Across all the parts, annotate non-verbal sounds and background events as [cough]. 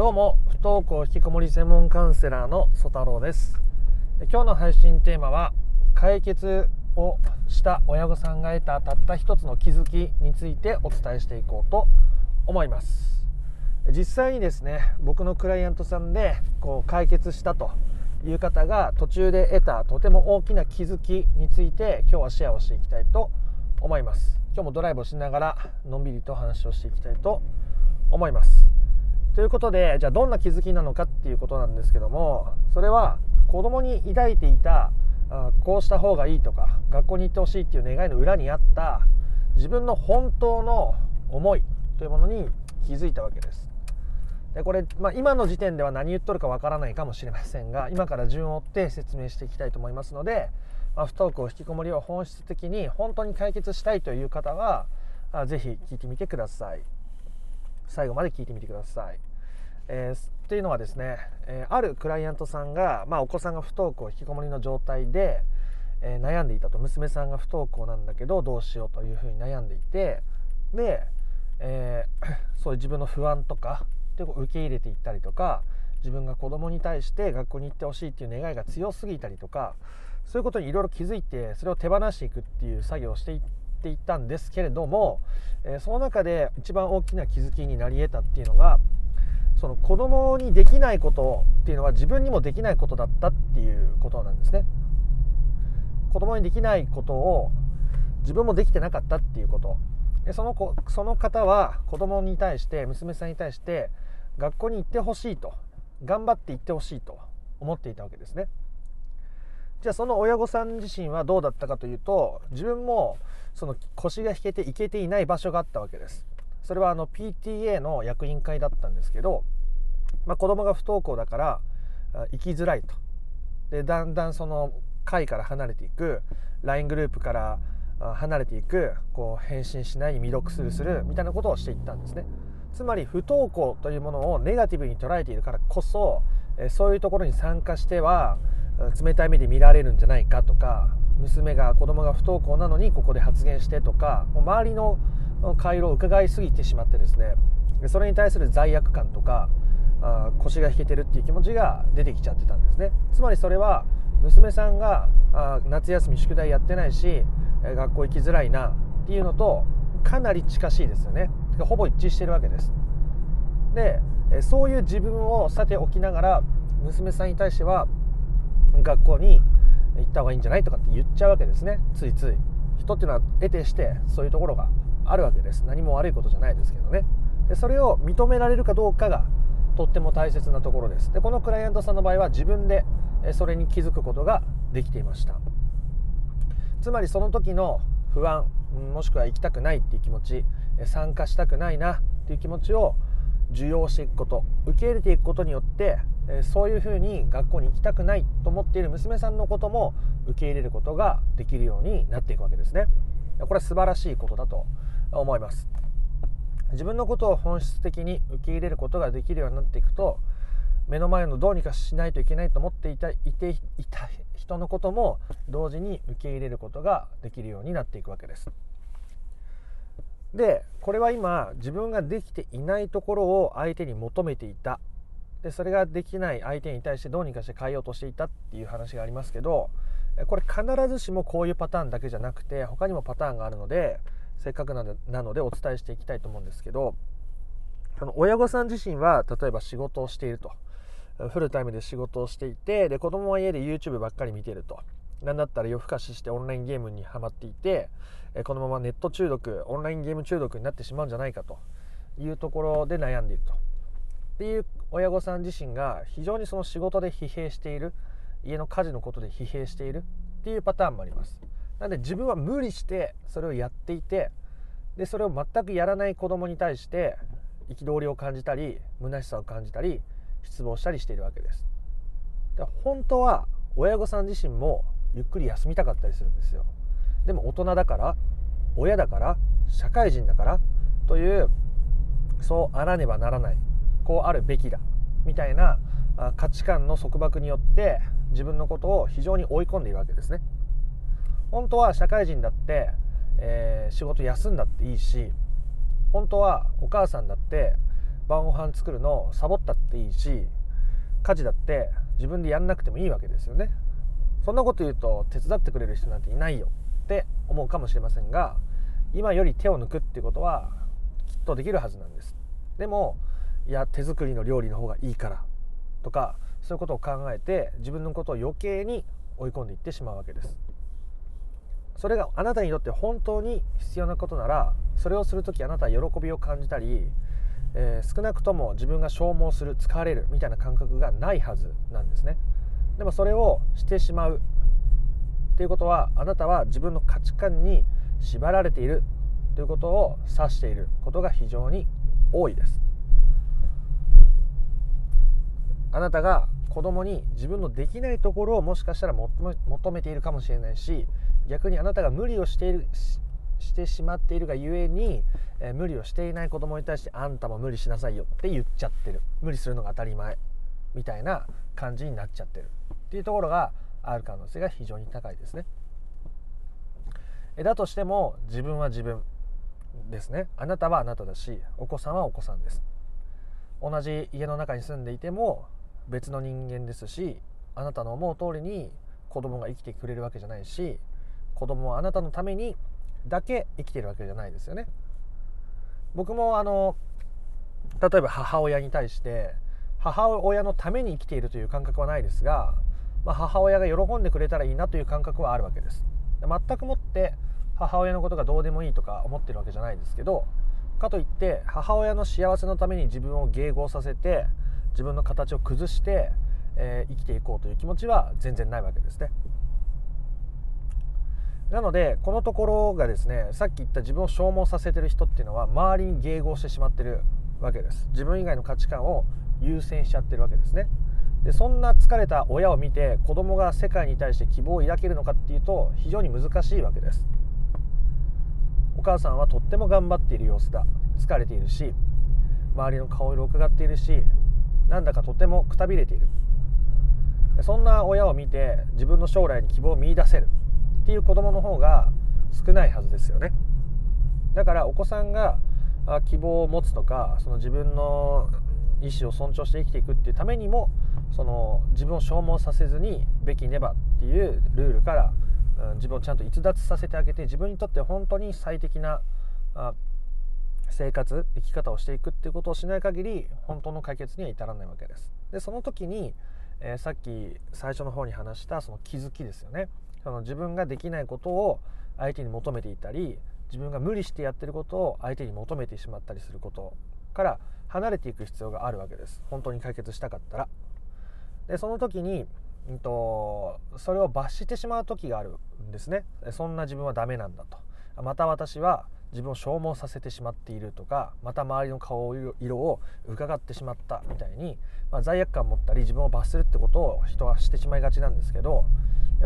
どうも不登校引きこもり専門カウンセラーの曽太郎です。今日の配信テーマは解決をした親御さんが得たたった一つの気づきについてお伝えしていこうと思います。実際にですね僕のクライアントさんでこう解決したという方が途中で得たとても大きな気づきについて今日はシェアをしていきたいと思います。今日もドライブをしながらのんびりと話をしていきたいと思います。ということでじゃあどんな気づきなのかっていうことなんですけどもそれは子供に抱いていたこうした方がいいとか学校に行ってほしいっていう願いの裏にあった自分の本当の思いというものに気づいたわけです。でこれ、まあ、今の時点では何言っとるかわからないかもしれませんが今から順を追って説明していきたいと思いますので、まあ、不登校引きこもりを本質的に本当に解決したいという方はあぜひ聞いてみてください。最後まで聞いてみてください。えー、っていうのはですね、え、あるクライアントさんが、まあ、お子さんが不登校引きこもりの状態で、え、悩んでいたと娘さんが不登校なんだけどどうしようというふうに悩んでいてで、え [coughs] そういう自分の不安とかで受け入れていったりとか自分が子供に対して学校に行ってほしいっていう願いが強すぎたりとかそういうことにいろいろ気づいてそれを手放していくっていう作業をしていっっていったんですけれども、えー、その中で一番大きな気づきになり得たっていうのがその子供にできないことっていうのは自分にもできないことだったっていうことなんですね。子供にできないことを自分もできてなかったっていうことその子その方は子供に対して娘さんに対して学校に行ってほしいと頑張って行ってほしいと思っていたわけですね。じゃあその親御さん自身はどうだったかというと自分もその腰が引けて行けていない場所があったわけです。それはあの PTA の役員会だったんですけど、まあ、子供が不登校だから行きづらいと。でだんだんその会から離れていく LINE グループから離れていくこう返信しない未読するするみたいなことをしていったんですね。つまり不登校というものをネガティブに捉えているからこそそういうところに参加しては冷たい目で見られるんじゃないかとか娘が子供が不登校なのにここで発言してとかもう周りの回路を伺いすぎてしまってですねそれに対する罪悪感とかあ腰が引けてるっていう気持ちが出てきちゃってたんですね。つまりそれは娘さんがあ夏休み宿題やってないし学校行きづらいなっていうのとかなり近しいですよね。ほぼ一致してるわけです。でそういう自分をさておきながら娘さんに対しては学校に行った方がいいんじゃないとかって言っちゃうわけですね。ついつい。人っていうのは得てしてそういうところがあるわけです。何も悪いことじゃないですけどね。でそれを認められるかどうかがとっても大切なところです。でこのクライアントさんの場合は自分でそれに気づくことができていました。つまりその時の不安もしくは行きたくないっていう気持ち参加したくないなっていう気持ちを受容していくこと受け入れていくことによってそういうふうに学校に行きたくないと思っている娘さんのことも受け入れることができるようになっていくわけですね。これは素晴らしいことだと思います。自分のことを本質的に受け入れることができるようになっていくと目の前のどうにかしないといけないと思っていたいていた人のことも同時に受け入れることができるようになっていくわけです。でこれは今自分ができていないところを相手に求めていた。でそれができない相手に対してどうにかして変えようとしていたっていう話がありますけどこれ必ずしもこういうパターンだけじゃなくて他にもパターンがあるのでせっかくなのでお伝えしていきたいと思うんですけどその親御さん自身は例えば仕事をしていると。フルタイムで仕事をしていてで子供は家で YouTube ばっかり見てると。何だったら夜更かししてオンラインゲームにはまっていてこのままネット中毒オンラインゲーム中毒になってしまうんじゃないかというところで悩んでいると。っていう親御さん自身が非常にその仕事で疲弊している家の家事のことで疲弊しているっていうパターンもあります。なので自分は無理してそれをやっていてでそれを全くやらない子供に対して憤りを感じたり虚しさを感じたり失望したりしているわけです。本当は親御さん自身もゆっくり休みたかったりするんですよ。でも大人だから親だから社会人だからというそうあらねばならない。こうあるべきだみたいな価値観の束縛によって自分のことを非常に追い込んでいるわけですね。本当は社会人だって、えー、仕事休んだっていいし本当はお母さんだって晩ご飯作るのをサボったっていいし家事だって自分でやんなくてもいいわけですよね。そんなこと言うと手伝ってくれる人なんていないよって思うかもしれませんが今より手を抜くっていうことはきっとできるはずなんです。でもいや手作りの料理の方がいいからとかそういうことを考えて自分のことを余計に追い込んでいってしまうわけです。それがあなたにとって本当に必要なことならそれをする時あなたは喜びを感じたり、えー、少なくとも自分が消耗する疲れるみたいな感覚がないはずなんですね。でもそれをしてしまう。っていうことはあなたは自分の価値観に縛られている。ということを指していることが非常に多いです。あなたが子供に自分のできないところをもしかしたら求めているかもしれないし逆にあなたが無理をしているしてしまっているがゆえに、えー、無理をしていない子供に対してあんたも無理しなさいよって言っちゃってる。無理するのが当たり前みたいな感じになっちゃってるっていうところがある可能性が非常に高いですね。だとしても自分は自分ですね。あなたはあなただしお子さんはお子さんです。同じ家の中に住んでいても別の人間ですしあなたの思う通りに子供が生きてくれるわけじゃないし子供はあなたのためにだけ生きてるわけじゃないですよね。僕もあの例えば母親に対して母親のために生きているという感覚はないですが、まあ、母親が喜んでくれたらいいなという感覚はあるわけです。全くもって母親のことがどうでもいいとか思ってるわけじゃないですけどかといって母親の幸せのために自分を迎合させて自分の形を崩して、えー、生きていこうという気持ちは全然ないわけですね。なのでこのところがですねさっき言った自分を消耗させてる人っていうのは周りに迎合してしまってるわけです。自分以外の価値観を優先しちゃってるわけですね。でそんな疲れた親を見て子供が世界に対して希望を抱けるのかっていうと非常に難しいわけです。お母さんはとっても頑張っている様子だ。疲れているし周りの顔色を伺っているしなんだかとてもくたびれている。そんな親を見て自分の将来に希望を見いだせる。っていう子供の方が少ないはずですよね。だからお子さんが希望を持つとかその自分の意思を尊重して生きていくっていうためにもその自分を消耗させずにべきねばっていうルールから、うん、自分をちゃんと逸脱させてあげて自分にとって本当に最適な生活生き方をしていくっていうことをしない限り本当の解決には至らないわけです。でその時に、えー、さっき最初の方に話したその気づきですよね。その自分ができないことを相手に求めていたり自分が無理してやってることを相手に求めてしまったりすることから離れていく必要があるわけです本当に解決したかったらでその時に、うんと、それを罰してしまう時があるんですねそんな自分はダメなんだとまた私は自分を消耗させてしまっているとかまた周りの顔色を伺ってしまったみたいに、まあ、罪悪感を持ったり自分を罰するってことを人はしてしまいがちなんですけど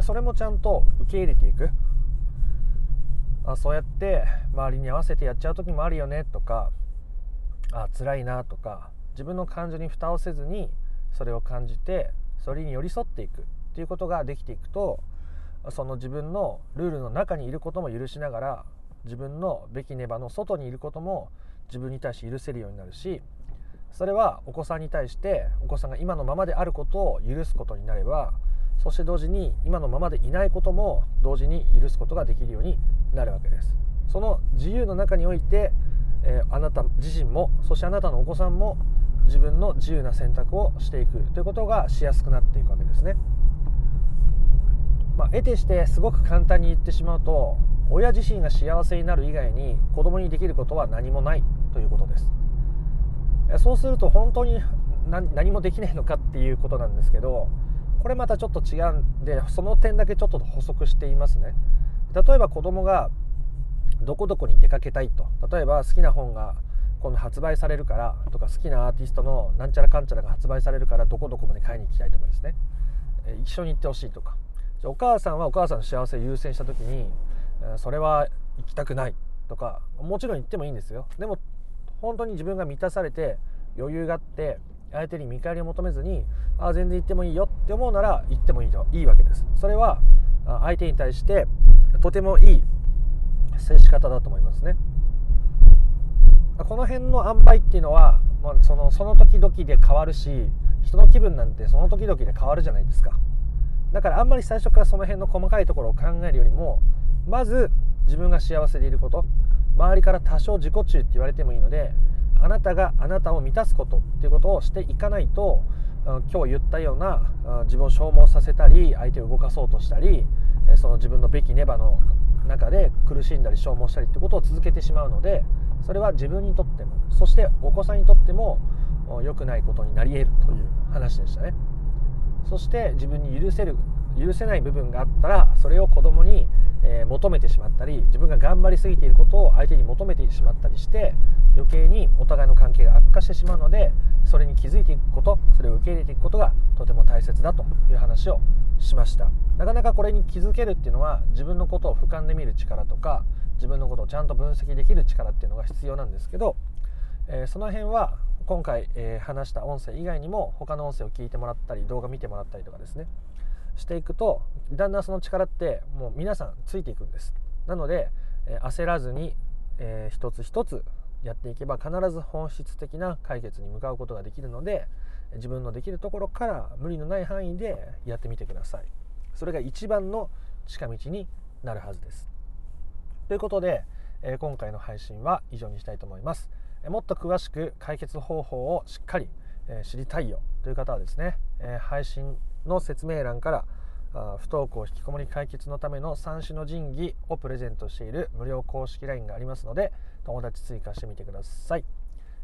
それもちゃんと受け入れていく。あそうやって周りに合わせてやっちゃう時もあるよねとかあ辛いなとか自分の感情に蓋をせずにそれを感じてそれに寄り添っていくっていうことができていくとその自分のルールの中にいることも許しながら自分のべきねばの外にいることも自分に対して許せるようになるしそれはお子さんに対してお子さんが今のままであることを許すことになればそして同時に今のままでいないことも同時に許すことができるようになるわけです。その自由の中において、えー、あなた自身もそしてあなたのお子さんも自分の自由な選択をしていくということがしやすくなっていくわけですね、まあ、得てしてすごく簡単に言ってしまうと親自身が幸せになる以外に子供にできることは何もないということです。そうすると本当に何もできないのかっていうことなんですけどこれまたちょっと違うんでその点だけちょっと補足していますね。例えば子供がどこどこに出かけたいと。例えば好きな本が今度発売されるからとか好きなアーティストのなんちゃらかんちゃらが発売されるからどこどこまで買いに行きたいとかですね。一緒に行ってほしいとか。じゃお母さんはお母さんの幸せを優先した時にそれは行きたくないとかもちろん行ってもいいんですよ。でも本当に自分が満たされて余裕があって相手に見返りを求めずにあ全然行ってもいいよって思うなら行ってもいいといいわけです。それは相手に対してとてもいい接し方だと思いますね。この辺の塩梅っていうのはまあ、そのその時々で変わるし人の気分なんてその時々で変わるじゃないですか。だからあんまり最初からその辺の細かいところを考えるよりもまず自分が幸せでいること。周りから多少自己中って言われてもいいのであなたがあなたを満たすことっていうことをしていかないと今日言ったような自分を消耗させたり相手を動かそうとしたりその自分のべきネバの中で苦しんだり消耗したりってことを続けてしまうのでそれは自分にとってもそしてお子さんにとっても良くないことになり得るという話でしたね。そして自分に許せる許せない部分があったらそれを子供に、求めてしまったり自分が頑張りすぎていることを相手に求めてしまったりして余計にお互いの関係が悪化してしまうのでそれに気づいていくことそれを受け入れていくことがとても大切だという話をしました。なかなかこれに気づけるっていうのは自分のことを俯瞰で見る力とか自分のことをちゃんと分析できる力っていうのが必要なんですけど、えー、その辺は今回、えー、話した音声以外にも他の音声を聞いてもらったり動画見てもらったりとかですね。していくとだんだんその力ってもう皆さんついていくんです。なので、えー、焦らずに、えー、一つ一つやっていけば必ず本質的な解決に向かうことができるので自分のできるところから無理のない範囲でやってみてください。それが一番の近道になるはずです。ということで、えー、今回の配信は以上にしたいと思います、もっと詳しく解決方法をしっかり、えー、知りたいよという方はですね、え配信の説明欄から不登校引きこもり解決のための三種の神器をプレゼントしている無料公式 LINE がありますので友達追加してみてください、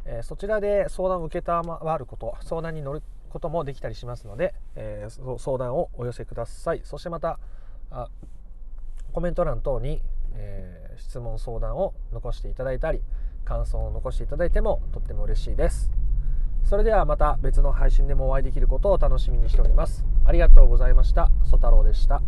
えそちらで相談を承ること相談に乗ることもできたりしますので、え相談をお寄せください。そしてまたあコメント欄等にえー、質問相談を残していただいたり感想を残していただいてもとっても嬉しいです。それではまた別の配信でもお会いできることを楽しみにしております。ありがとうございました。ソ太郎でした。